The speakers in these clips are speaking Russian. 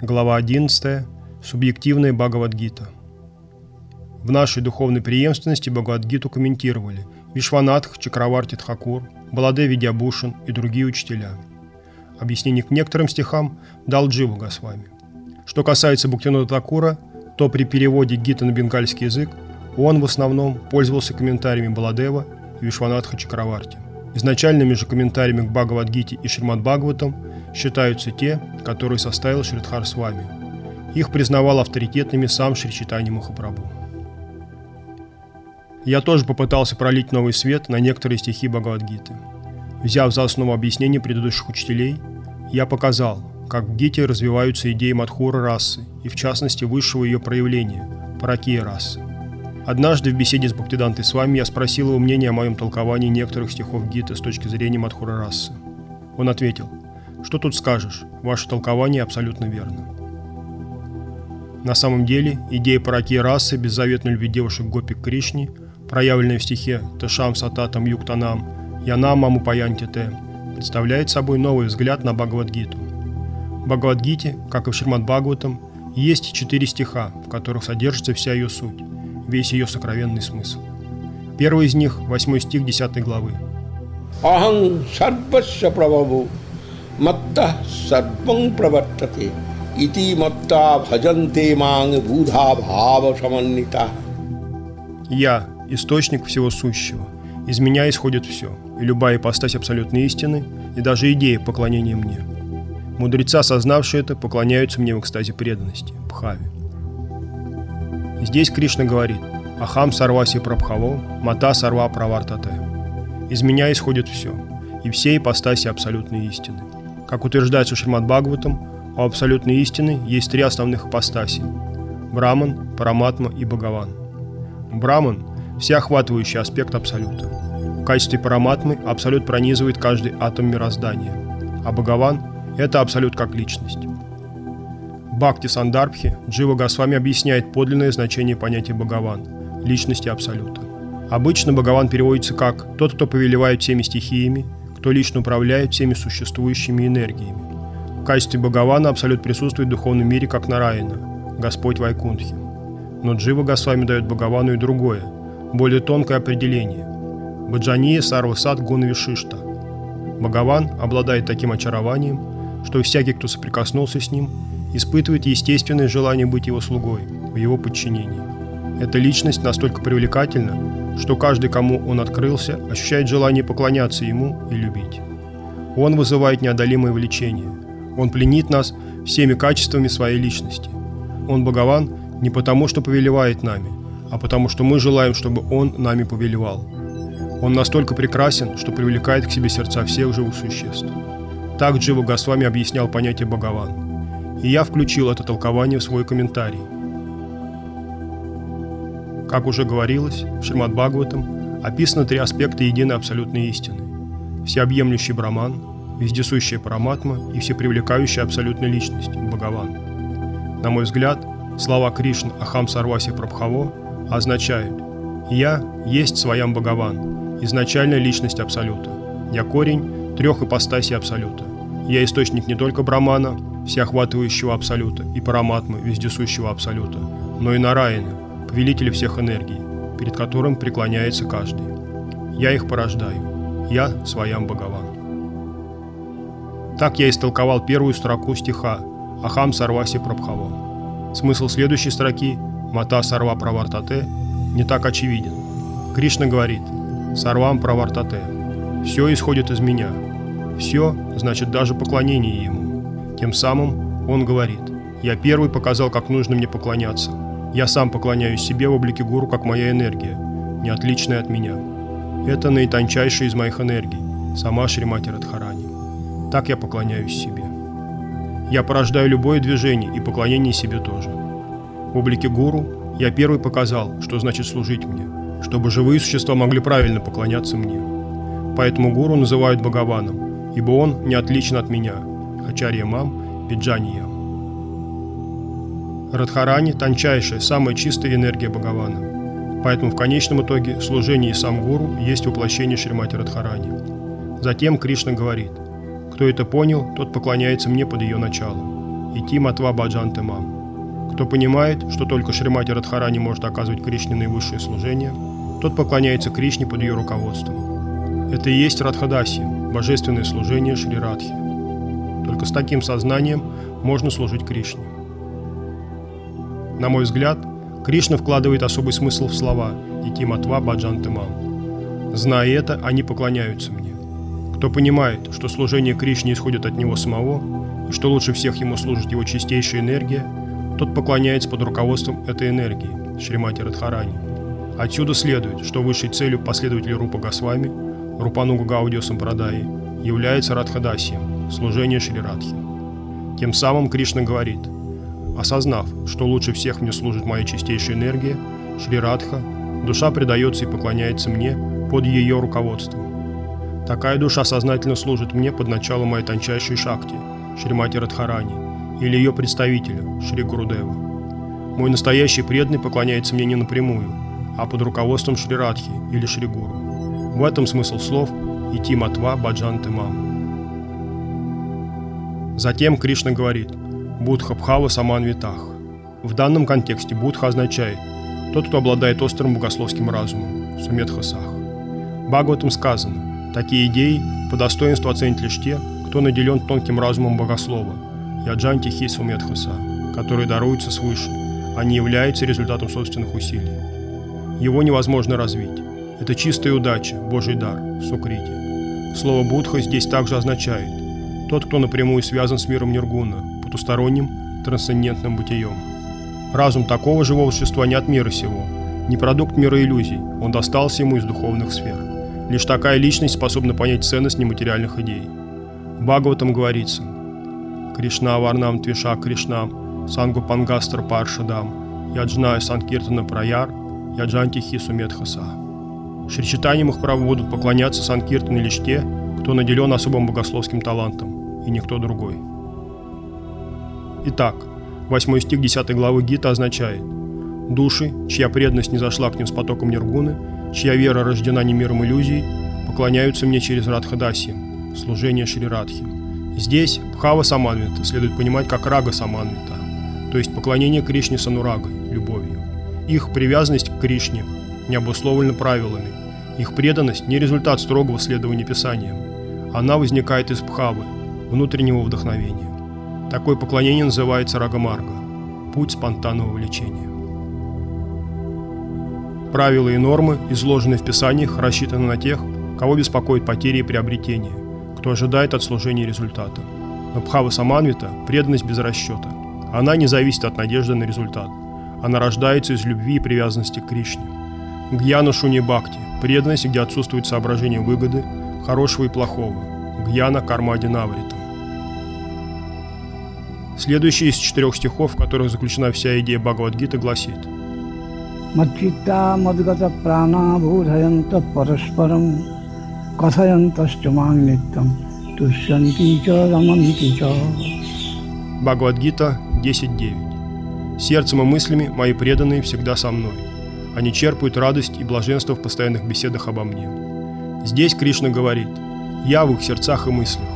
Глава 11. Субъективная Бхагавадгита. В нашей духовной преемственности Бхагавадгиту комментировали Вишванатх, Чакраварти Тхакур, Баладеви Дябушин и другие учителя. Объяснение к некоторым стихам дал Дживу Госвами. Что касается Буктинода Такура, то при переводе Гита на бенгальский язык он в основном пользовался комментариями Баладева и Вишванатха Чакраварти. Изначальными же комментариями к Бхагавадгите и Шримад Бхагаватам считаются те, которые составил Шридхар Свами. Их признавал авторитетными сам Шри Читани Махапрабху. Я тоже попытался пролить новый свет на некоторые стихи Бхагавадгиты. Взяв за основу объяснений предыдущих учителей, я показал, как в Гите развиваются идеи Мадхура расы, и в частности высшего ее проявления – Паракия расы. Однажды в беседе с Бхактидантой с вами я спросил его мнение о моем толковании некоторых стихов Гиты с точки зрения Мадхура расы. Он ответил – что тут скажешь? Ваше толкование абсолютно верно. На самом деле, идея параки расы беззаветной любви девушек Гопи к Кришне, проявленная в стихе Ташам Сататам Юктанам Янам Маму Паянти представляет собой новый взгляд на Бхагавадгиту. В Бхагавадгите, как и в Шримад Бхагаватам, есть четыре стиха, в которых содержится вся ее суть, весь ее сокровенный смысл. Первый из них – восьмой стих 10 главы. Ахам сарвасya прабхаву मत्तः सर्वं प्रवर्तते इति मत्ता भजन्ते मांग बुधा भाव समन्विता Я – источник всего сущего. Из меня исходит все, и любая ипостась абсолютной истины, и даже идея поклонения мне. Мудрецы, осознавшие это, поклоняются мне в экстазе преданности, Бхаве. Здесь Кришна говорит «Ахам сарваси прабхаво, мата сарва правартате». Из меня исходит все, и все ипостаси абсолютной истины. как утверждается Шримад Бхагаватам, у абсолютной истины есть три основных ипостаси – Браман, Параматма и Бхагаван. Браман – всеохватывающий аспект Абсолюта. В качестве Параматмы Абсолют пронизывает каждый атом мироздания, а Бхагаван – это Абсолют как личность. Бхакти Сандарбхи Джива Госвами объясняет подлинное значение понятия Бхагаван – личности Абсолюта. Обычно Бхагаван переводится как «тот, кто повелевает всеми стихиями, кто лично управляет всеми существующими энергиями. В качестве Бхагавана Абсолют присутствует в духовном мире как Нараяна, Господь Вайкунтхи. Но Джива Госвами дает Бхагавану и другое, более тонкое определение – Баджания Сарвасад Гунавишишта. Бхагаван обладает таким очарованием, что всякий, кто соприкоснулся с ним, испытывает естественное желание быть его слугой, в его подчинении. Эта личность настолько привлекательна, что каждый, кому он открылся, ощущает желание поклоняться ему и любить. Он вызывает неодолимое влечение. Он пленит нас всеми качествами своей личности. Он Богован не потому, что повелевает нами, а потому, что мы желаем, чтобы Он нами повелевал. Он настолько прекрасен, что привлекает к себе сердца всех живых существ. Так Джива Госвами объяснял понятие Богован. И я включил это толкование в свой комментарий – как уже говорилось, в Шримад Бхагаватам описаны три аспекта единой абсолютной истины. Всеобъемлющий Браман, вездесущая Параматма и всепривлекающая абсолютная личность – Бхагаван. На мой взгляд, слова Кришны Ахам Сарваси Прабхаво означают «Я есть своям Бхагаван, изначальная личность Абсолюта. Я корень трех ипостасей Абсолюта. Я источник не только Брамана, всеохватывающего Абсолюта, и Параматмы, вездесущего Абсолюта, но и Нараины, повелитель всех энергий, перед которым преклоняется каждый. Я их порождаю. Я своям Богован. Так я истолковал первую строку стиха «Ахам сарваси прабхаво». Смысл следующей строки «Мата сарва правартате» не так очевиден. Кришна говорит «Сарвам правартате». Все исходит из меня. Все значит даже поклонение ему. Тем самым он говорит «Я первый показал, как нужно мне поклоняться». Я сам поклоняюсь себе в облике гуру, как моя энергия, не отличная от меня. Это наитончайшая из моих энергий, сама Шримати Радхарани. Так я поклоняюсь себе. Я порождаю любое движение и поклонение себе тоже. В облике гуру я первый показал, что значит служить мне, чтобы живые существа могли правильно поклоняться мне. Поэтому гуру называют Бхагаваном, ибо он не отличен от меня, Ачарья Мам, Виджания. Радхарани – тончайшая, самая чистая энергия Бхагавана. Поэтому в конечном итоге служение и сам гуру есть воплощение Шримати Радхарани. Затем Кришна говорит, кто это понял, тот поклоняется мне под ее началом. Ити Матва Баджан Темам. Кто понимает, что только Шримати Радхарани может оказывать Кришне наивысшее служение, тот поклоняется Кришне под ее руководством. Это и есть Радхадаси, божественное служение Шри Радхи. Только с таким сознанием можно служить Кришне. На мой взгляд, Кришна вкладывает особый смысл в слова «Ити Матва Баджан Темам». Зная это, они поклоняются мне. Кто понимает, что служение Кришне исходит от него самого, и что лучше всех ему служит его чистейшая энергия, тот поклоняется под руководством этой энергии, Шримати Радхарани. Отсюда следует, что высшей целью последователей Рупа Госвами, Рупануга Гаудио Сампрадаи, является Радхадасием, служение Шри Радхи. Тем самым Кришна говорит, осознав, что лучше всех мне служит моя чистейшая энергия, Шри Радха, душа предается и поклоняется мне под ее руководством. Такая душа сознательно служит мне под началом моей тончайшей шакти, Шримати Радхарани, или ее представителя, Шри Гурудева. Мой настоящий преданный поклоняется мне не напрямую, а под руководством Шри Радхи или Шри Гуру. В этом смысл слов «Ити матва баджан мам». Затем Кришна говорит «Будха бхава саман витах». В данном контексте Будха означает «тот, кто обладает острым богословским разумом» Сумедхасах. Бхагаватам сказано Такие идеи по достоинству оценят лишь те, кто наделен тонким разумом богослова, Яджанти Хису Медхаса, который даруется свыше, а не является результатом собственных усилий. Его невозможно развить. Это чистая удача, Божий дар, Сукрити. Слово Будха здесь также означает тот, кто напрямую связан с миром Ниргуна, потусторонним, трансцендентным бытием. Разум такого живого существа не от мира сего, не продукт мира иллюзий, он достался ему из духовных сфер. Лишь такая личность способна понять ценность нематериальных идей. В Бхагаватам говорится «Кришна Варнам Твиша Кришнам, Сангу Пангастр Паршадам, Яджна Санкиртана Праяр, Яджанти Хису Медхаса». Шри Махапрабху будут поклоняться Санкиртане лишь те, кто наделен особым богословским талантом, и никто другой. Итак, 8 стих 10 главы Гита означает «Души, чья преданность не зашла к ним с потоком Ниргуны, чья вера рождена не миром иллюзий, поклоняются мне через Радхадаси, служение Шри Радхи. Здесь Бхава Саманвита следует понимать как Рага Саманвита, то есть поклонение Кришне Санурагой, любовью. Их привязанность к Кришне не обусловлена правилами, их преданность не результат строгого следования Писаниям. Она возникает из Бхавы, внутреннего вдохновения. Такое поклонение называется Рагамарга – путь спонтанного влечения. Правила и нормы, изложенные в Писаниях, рассчитаны на тех, кого беспокоит потери и приобретения, кто ожидает от служения результата. Но Бхава Саманвита – преданность без расчета. Она не зависит от надежды на результат. Она рождается из любви и привязанности к Кришне. Гьяна Шуни Бхакти – преданность, где отсутствует соображение выгоды, хорошего и плохого. Гьяна Кармади Наврита. Следующий из четырех стихов, в которых заключена вся идея Бхагавадгиты, гласит Мадхита Бхагавадгита 10.9 Сердцем и мыслями мои преданные всегда со мной. Они черпают радость и блаженство в постоянных беседах обо мне. Здесь Кришна говорит «Я в их сердцах и мыслях.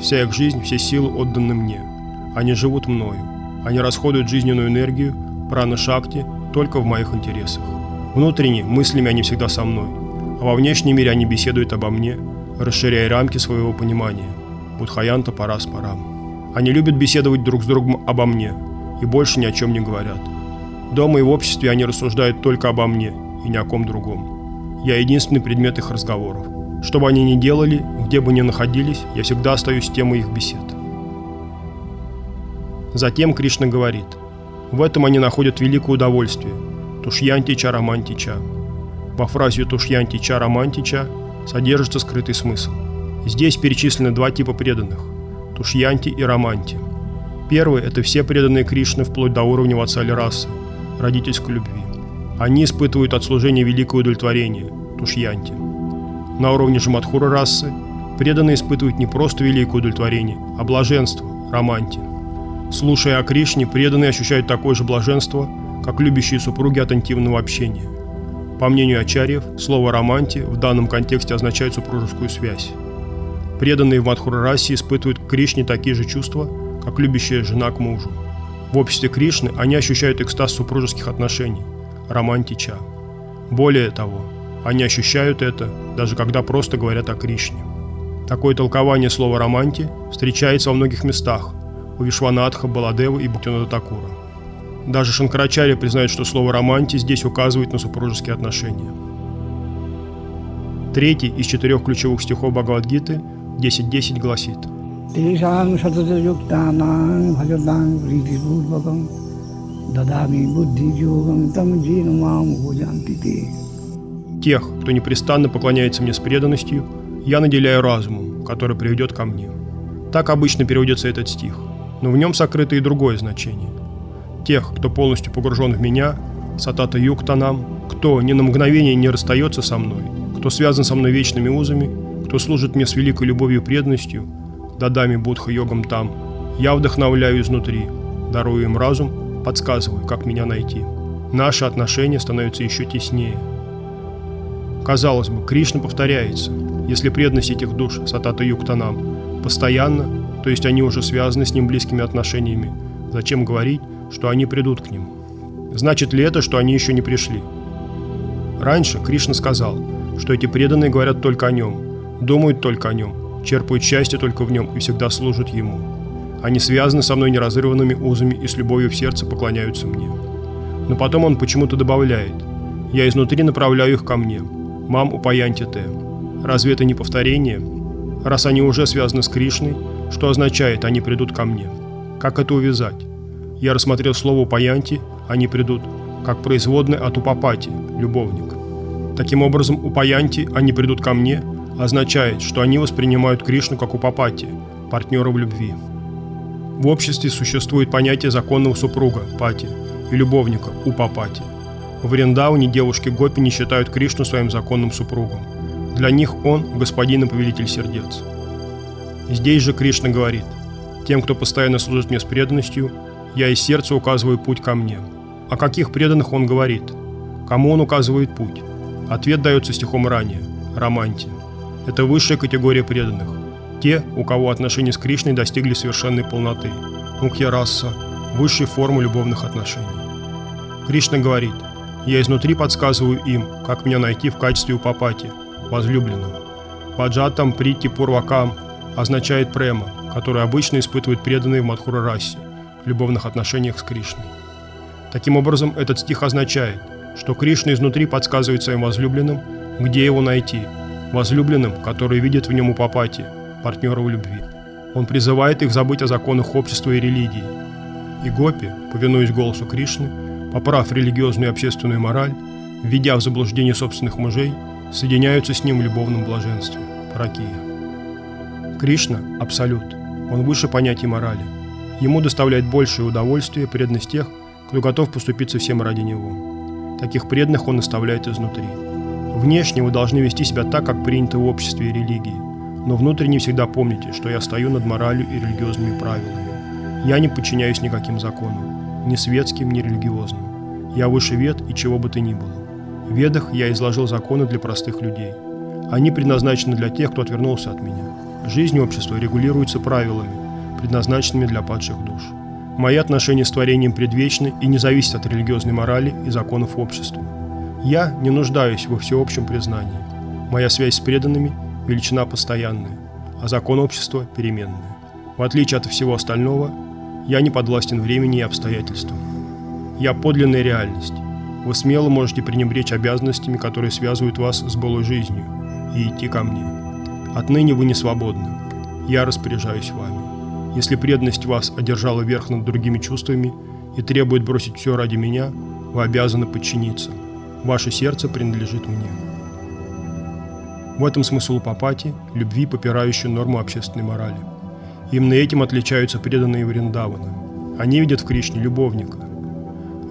Вся их жизнь, все силы отданы мне». Они живут мною. Они расходуют жизненную энергию, прана-шакти только в моих интересах. Внутренне, мыслями они всегда со мной, а во внешнем мире они беседуют обо мне, расширяя рамки своего понимания. Будхаянта парас парам. Они любят беседовать друг с другом обо мне и больше ни о чем не говорят. Дома и в обществе они рассуждают только обо мне и ни о ком другом. Я единственный предмет их разговоров. Что бы они ни делали, где бы ни находились, я всегда остаюсь темой их бесед. Затем Кришна говорит – в этом они находят великое удовольствие. Тушьянтича романтича. Во фразе тушьянтича романтича содержится скрытый смысл. Здесь перечислены два типа преданных – тушьянти и романти. Первый – это все преданные Кришны вплоть до уровня ватсали расы, родительской любви. Они испытывают от служения великое удовлетворение – тушьянти. На уровне же Мадхура расы преданные испытывают не просто великое удовлетворение, а блаженство – романти – Слушая о Кришне, преданные ощущают такое же блаженство, как любящие супруги от интимного общения. По мнению Ачарьев, слово «романти» в данном контексте означает супружескую связь. Преданные в Мадхурарасе испытывают к Кришне такие же чувства, как любящая жена к мужу. В обществе Кришны они ощущают экстаз супружеских отношений, романтича. Более того, они ощущают это, даже когда просто говорят о Кришне. Такое толкование слова «романти» встречается во многих местах у Вишванатха, Баладева и Бхактинада Такура. Даже Шанкарачарья признает, что слово «романти» здесь указывает на супружеские отношения. Третий из четырех ключевых стихов Бхагавадгиты 10.10 гласит. Тех, кто непрестанно поклоняется мне с преданностью, я наделяю разумом, который приведет ко мне. Так обычно переводится этот стих, но в нем сокрыто и другое значение. Тех, кто полностью погружен в меня, сатата юктанам, кто ни на мгновение не расстается со мной, кто связан со мной вечными узами, кто служит мне с великой любовью и преданностью, дадами будха-йогам там, я вдохновляю изнутри, дарую им разум, подсказываю, как меня найти. Наши отношения становятся еще теснее. Казалось бы, Кришна повторяется. Если преданность этих душ, сатата юктанам, постоянно, то есть они уже связаны с ним близкими отношениями, зачем говорить, что они придут к нему? Значит ли это, что они еще не пришли? Раньше Кришна сказал, что эти преданные говорят только о нем, думают только о нем, черпают счастье только в нем и всегда служат ему. Они связаны со мной неразрыванными узами и с любовью в сердце поклоняются мне. Но потом он почему-то добавляет «Я изнутри направляю их ко мне, мам упаянти те». Разве это не повторение? Раз они уже связаны с Кришной, что означает «они придут ко мне»? Как это увязать? Я рассмотрел слово «упаянти», «они придут», как производное от упапати, любовник. Таким образом, упаянти, «они придут ко мне» означает, что они воспринимают Кришну как упапати, партнера в любви. В обществе существует понятие законного супруга, пати, и любовника, упапати. В Вриндауне девушки Гопи не считают Кришну своим законным супругом. Для них он – господин и повелитель сердец. Здесь же Кришна говорит, «Тем, кто постоянно служит мне с преданностью, я из сердца указываю путь ко мне». О каких преданных он говорит? Кому он указывает путь? Ответ дается стихом ранее – романтия. Это высшая категория преданных. Те, у кого отношения с Кришной достигли совершенной полноты. Мукья раса – высшей формы любовных отношений. Кришна говорит, «Я изнутри подсказываю им, как меня найти в качестве упапати, возлюбленного». Баджатам прити пурвакам означает према, который обычно испытывают преданные в Мадхура расе в любовных отношениях с Кришной. Таким образом, этот стих означает, что Кришна изнутри подсказывает своим возлюбленным, где его найти – возлюбленным, которые видят в нем упапати, партнера в любви. Он призывает их забыть о законах общества и религии. И гопи, повинуясь голосу Кришны, поправ религиозную и общественную мораль, введя в заблуждение собственных мужей, соединяются с ним в любовном блаженстве – паракия. Кришна – абсолют. Он выше понятий морали. Ему доставляет большее удовольствие преданность тех, кто готов поступиться всем ради него. Таких преданных он наставляет изнутри – Внешне вы должны вести себя так, как принято в обществе и религии, но внутренне всегда помните, что я стою над моралью и религиозными правилами. Я не подчиняюсь никаким законам, ни светским, ни религиозным. Я выше вед и чего бы то ни было. В ведах я изложил законы для простых людей. Они предназначены для тех, кто отвернулся от меня. Жизнь общества регулируется правилами, предназначенными для падших душ. Мои отношения с творением предвечны и не зависят от религиозной морали и законов общества. Я не нуждаюсь во всеобщем признании. Моя связь с преданными – величина постоянная, а закон общества – переменная. В отличие от всего остального, я не подвластен времени и обстоятельствам. Я подлинная реальность. Вы смело можете пренебречь обязанностями, которые связывают вас с былой жизнью, и идти ко мне. Отныне вы не свободны. Я распоряжаюсь вами. Если преданность вас одержала верх над другими чувствами и требует бросить все ради меня, вы обязаны подчиниться – Ваше сердце принадлежит мне. В этом смысл папати – любви, попирающей норму общественной морали. Именно этим отличаются преданные Вриндавана. Они видят в Кришне любовника.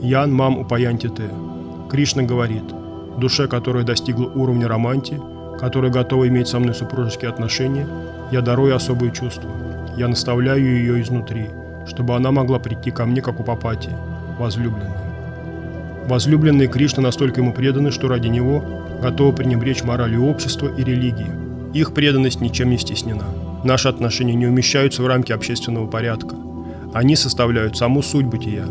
Ян мам упаянти те. Кришна говорит, душе, которая достигла уровня романти, которая готова иметь со мной супружеские отношения, я дарую особые чувства. Я наставляю ее изнутри, чтобы она могла прийти ко мне, как у папати, возлюбленная. Возлюбленные Кришна настолько ему преданы, что ради него готовы пренебречь моралью общества и религии. Их преданность ничем не стеснена. Наши отношения не умещаются в рамки общественного порядка. Они составляют саму суть бытия.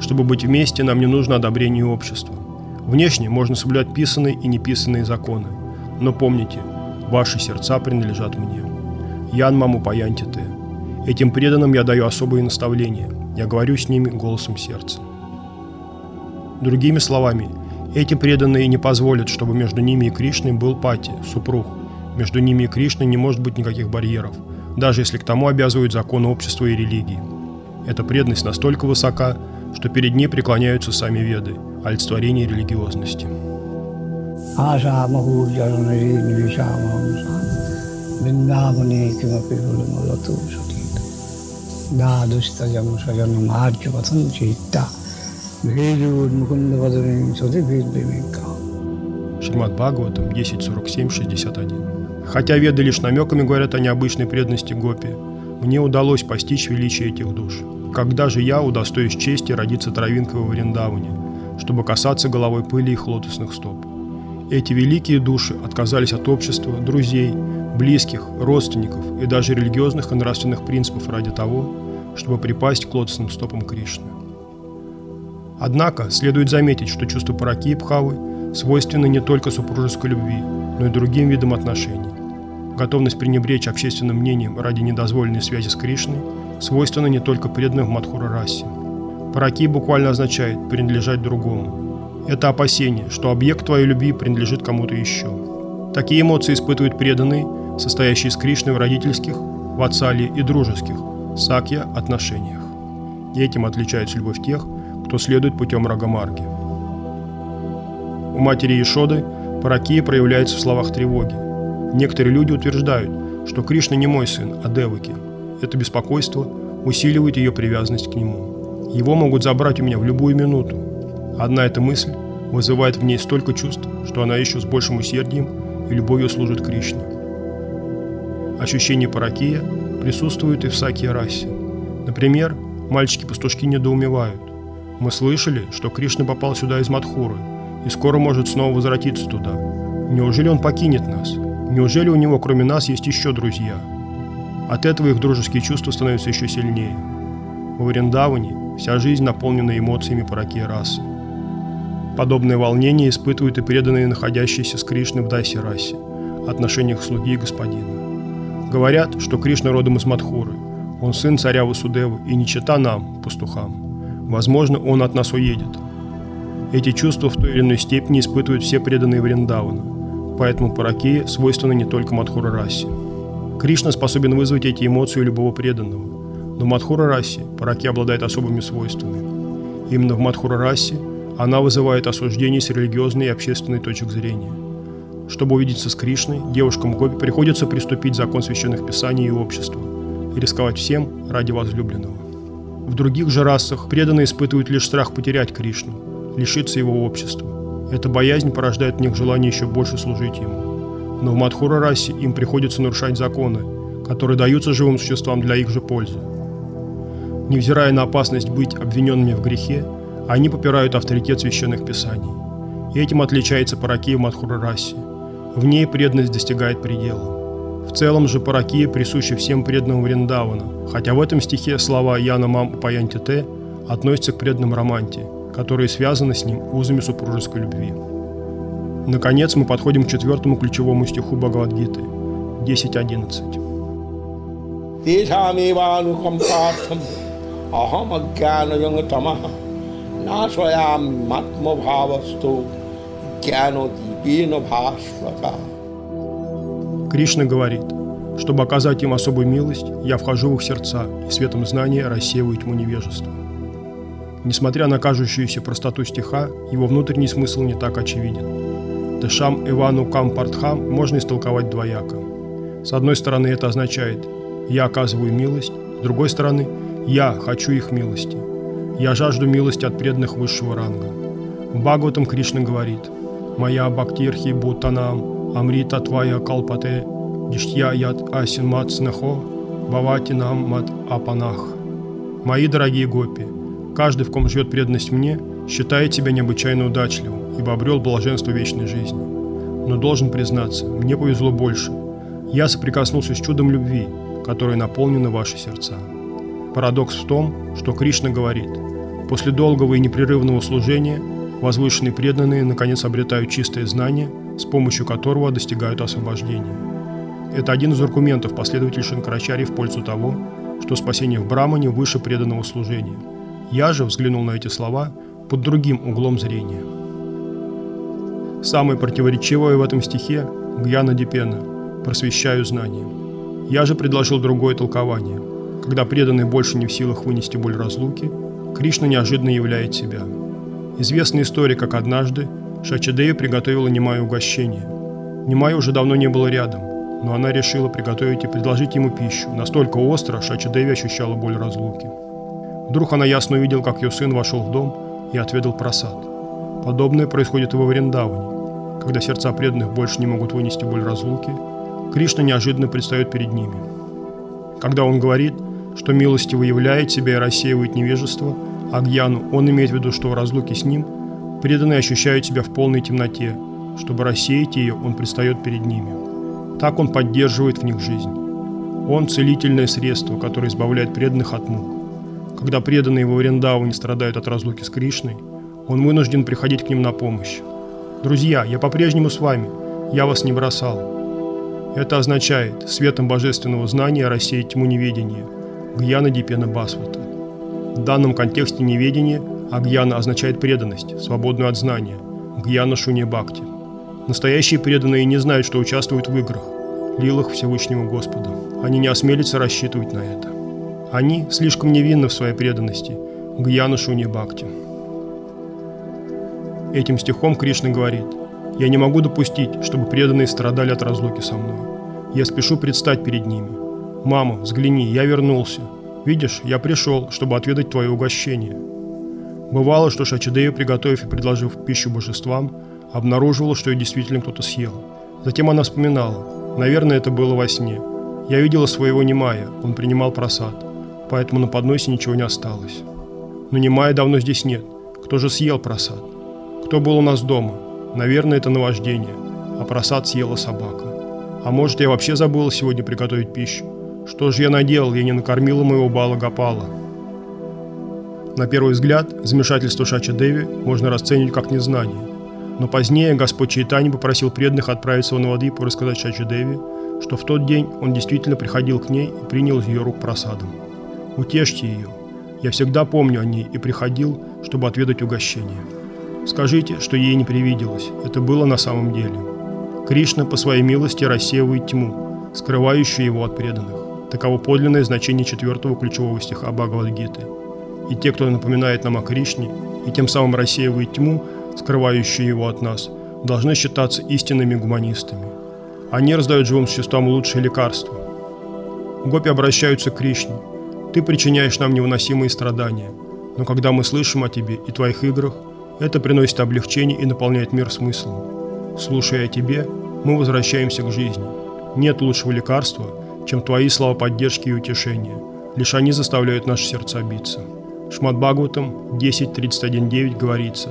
Чтобы быть вместе, нам не нужно одобрение общества. Внешне можно соблюдать писанные и неписанные законы. Но помните, ваши сердца принадлежат мне. Ян маму паянти ты. Этим преданным я даю особые наставления. Я говорю с ними голосом сердца. Другими словами, эти преданные не позволят, чтобы между ними и Кришной был пати, супруг. Между ними и Кришной не может быть никаких барьеров, даже если к тому обязывают законы общества и религии. Эта преданность настолько высока, что перед ней преклоняются сами веды, олицетворение религиозности. वृंदावने किमपि फुलमलतु सुतीत दादुस्तजं सजनं आर्यपथं चेत्ता भेजोन्मुकुन्दवदने सतिभेद्विवेका Шримад Бхагаватам 10.47.61. Хотя веды лишь намеками говорят о необычной преданности Гопи, мне удалось постичь величие этих душ. Когда же я удостоюсь чести родиться травинкой во Вриндаване, чтобы касаться головой пыли их лотосных стоп? Эти великие души отказались от общества, друзей, близких, родственников и даже религиозных и нравственных принципов ради того, чтобы припасть к лотосным стопам Кришны. Однако следует заметить, что чувство Параки и Пхавы свойственно не только супружеской любви, но и другим видам отношений. Готовность пренебречь общественным мнением ради недозволенной связи с Кришной свойственна не только преданным Мадхура расе. Параки буквально означает «принадлежать другому», это опасение, что объект твоей любви принадлежит кому-то еще. Такие эмоции испытывают преданные, состоящие из Кришны в родительских, в ватсале и дружеских, сакья отношениях. Этим отличается любовь тех, кто следует путем Рагамарги. У матери Ишоды паракия проявляется в словах тревоги. Некоторые люди утверждают, что Кришна не мой сын, а Деваки. Это беспокойство усиливает ее привязанность к нему. Его могут забрать у меня в любую минуту, Одна эта мысль вызывает в ней столько чувств, что она еще с большим усердием и любовью служит Кришне. Ощущение паракия присутствует и в Сакья расе. Например, мальчики-пастушки недоумевают. Мы слышали, что Кришна попал сюда из Мадхуры и скоро может снова возвратиться туда. Неужели он покинет нас? Неужели у него кроме нас есть еще друзья? От этого их дружеские чувства становятся еще сильнее. В Вриндаване вся жизнь наполнена эмоциями паракия расы. Подобное волнение испытывают и преданные, находящиеся с Кришной в Дайси-расе, отношениях слуги и господина. Говорят, что Кришна родом из Мадхуры, он сын царя Васудевы и не чита нам, пастухам. Возможно, он от нас уедет. Эти чувства в той или иной степени испытывают все преданные Вриндавана, поэтому Паракея свойственны не только Мадхура расе. Кришна способен вызвать эти эмоции у любого преданного, но в Мадхура расе Параки обладает особыми свойствами. Именно в Мадхура расе она вызывает осуждение с религиозной и общественной точек зрения. Чтобы увидеться с Кришной, девушкам Гопи приходится приступить закон священных писаний и общества и рисковать всем ради возлюбленного. В других же расах преданные испытывают лишь страх потерять Кришну, лишиться его общества. Эта боязнь порождает в них желание еще больше служить ему. Но в Мадхура расе им приходится нарушать законы, которые даются живым существам для их же пользы. Невзирая на опасность быть обвиненными в грехе, они попирают авторитет священных писаний. И этим отличается Паракия в Мадхурарасе. В ней преданность достигает предела. В целом же Паракия присуща всем преданным Вриндавана, хотя в этом стихе слова Яна Мам Упаянти Те относятся к преданным Романте, которые связаны с ним узами супружеской любви. Наконец мы подходим к четвертому ключевому стиху Бхагавадгиты 10.11. तेषामेवानुकम्पार्थम् अहम् अज्ञानजङ्गतमः नाशयाम्यात्मभावस्थो ज्ञानदीपेन भास्वता. Кришна говорит, чтобы оказать им особую милость, я вхожу в их сердца и светом знания рассеиваю тьму невежества. Несмотря на кажущуюся простоту стиха, его внутренний смысл не так очевиден. Тешам Ивану Кампартхам можно истолковать двояко. С одной стороны, это означает «я оказываю милость», с другой стороны «я хочу их милости». Я жажду милости от преданных высшего ранга. В Бхагаватам Кришна говорит, «Моя бхактирхи бутанам, амрита твая калпате, диштья яд асин мат снахо, бавати нам мат апанах». Мои дорогие гопи, каждый, в ком живет преданность мне, считает себя необычайно удачливым, ибо обрел блаженство вечной жизни. Но должен признаться, мне повезло больше. Я соприкоснулся с чудом любви, которой наполнены ваши сердца. Парадокс в том, что Кришна говорит, после долгого и непрерывного служения возвышенные преданные наконец обретают чистое знание, с помощью которого достигают освобождения. Это один из аргументов последователей Шанкарачари в пользу того, что спасение в Брамане выше преданного служения. Я же взглянул на эти слова под другим углом зрения. Самое противоречивое в этом стихе – Гьяна Дипена – «просвещаю знанием». Я же предложил другое толкование. Когда преданный больше не в силах вынести боль разлуки, Кришна неожиданно являет себя. Известная история, как однажды Шачадея приготовила Немаю угощение. Немая уже давно не было рядом, но она решила приготовить и предложить ему пищу. Настолько остро Шачадеви ощущала боль разлуки. Вдруг она ясно увидела, как ее сын вошел в дом и отведал просад. Подобное происходит и во Вриндаване. Когда сердца преданных больше не могут вынести боль разлуки, Кришна неожиданно предстает перед ними. Когда он говорит, что милости выявляет себя и рассеивает невежество, а Гьяну он имеет в виду, что в разлуке с ним преданные ощущают себя в полной темноте, чтобы рассеять ее, он предстает перед ними. Так он поддерживает в них жизнь. Он – целительное средство, которое избавляет преданных от мук. Когда преданные во не страдают от разлуки с Кришной, он вынужден приходить к ним на помощь. «Друзья, я по-прежнему с вами, я вас не бросал». Это означает светом божественного знания рассеять тьму неведения, Гьяна Дипена Басвата. В данном контексте неведение Агьяна означает преданность, свободную от знания, Гьяна Шуни Бхакти. Настоящие преданные не знают, что участвуют в играх, лилах Всевышнего Господа. Они не осмелятся рассчитывать на это. Они слишком невинны в своей преданности, Гьяна Шуни Бхакти. Этим стихом Кришна говорит, «Я не могу допустить, чтобы преданные страдали от разлуки со мной. Я спешу предстать перед ними. Мама, взгляни, я вернулся. Видишь, я пришел, чтобы отведать твое угощение». Бывало, что Шачидея, приготовив и предложив пищу божествам, обнаруживала, что ее действительно кто-то съел. Затем она вспоминала, наверное, это было во сне. Я видела своего Немая, он принимал просад поэтому на подносе ничего не осталось. Но Немая давно здесь нет. Кто же съел просад? Кто был у нас дома? Наверное, это наваждение, а просад съела собака. А может, я вообще забыла сегодня приготовить пищу? Что же я наделал, я не накормила моего бала Гапала? На первый взгляд, замешательство Шача Деви можно расценивать как незнание. Но позднее Господь Чайтани попросил преданных отправиться в Навадипу рассказать Шача Деви, что в тот день он действительно приходил к ней и принял ее рук просадом. Утешьте ее. Я всегда помню о ней и приходил, чтобы отведать угощение. Скажите, что ей не привиделось. Это было на самом деле. Кришна по своей милости рассеивает тьму, скрывающую его от преданных. Таково подлинное значение четвертого ключевого стиха Бхагавадгиты. И те, кто напоминает нам о Кришне, и тем самым рассеивает тьму, скрывающую его от нас, должны считаться истинными гуманистами. Они раздают живым существам лучшие лекарства. Гопи обращаются к Кришне – ты причиняешь нам невыносимые страдания, но когда мы слышим о тебе и твоих играх, это приносит облегчение и наполняет мир смыслом. Слушая о тебе, мы возвращаемся к жизни. Нет лучшего лекарства, чем твои слова поддержки и утешения. Лишь они заставляют наши сердца биться. Шмат Бхагаватам 10.31.9 говорится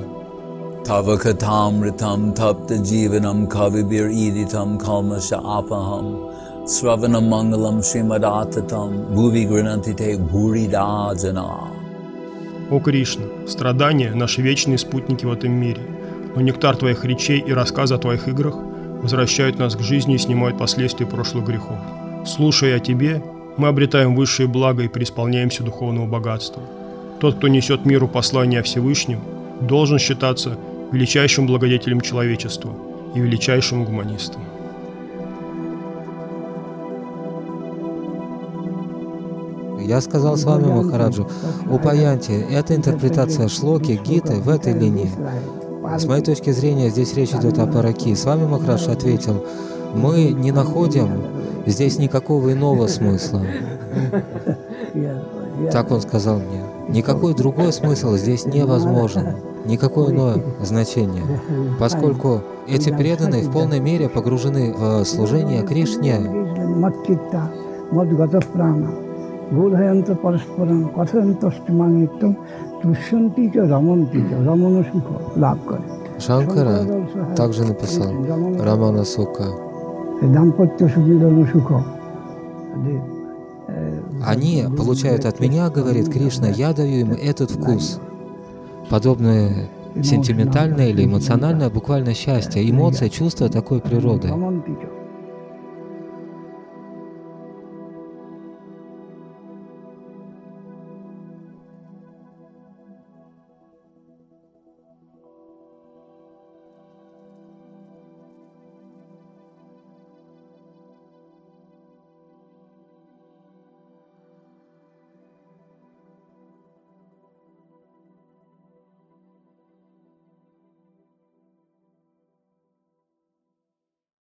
Тавакатамритам тапта дживанам кавибир идитам калмаша апахам Sravana Mangalam Srimadatatam Bhuvi Granantite Bhuridaджана. О Кришна, страдания – наши вечные спутники в этом мире, но нектар Твоих речей и рассказы о Твоих играх возвращают нас к жизни и снимают последствия прошлых грехов. Слушая о Тебе, мы обретаем высшее благо и преисполняемся духовного богатства. Тот, кто несет миру послание о Всевышнем, должен считаться величайшим благодетелем человечества и величайшим гуманистом. Я сказал с вами, Махараджу, Упаянти – это интерпретация шлоки, гиты в этой линии. С моей точки зрения, здесь речь идет о параки. С вами Махарадж ответил, мы не находим Здесь никакого иного смысла. Так он сказал мне. Никакой другой смысл здесь невозможен, никакое иное значение, поскольку эти преданные в полной мере погружены в служение Кришне. Шанкара также написал Рамана Сука. Dampotto Sukilano Они получают от меня, говорит Кришна, я даю им этот вкус. Подобное сентиментальное или эмоциональное буквально счастье, эмоция, чувство такой природы.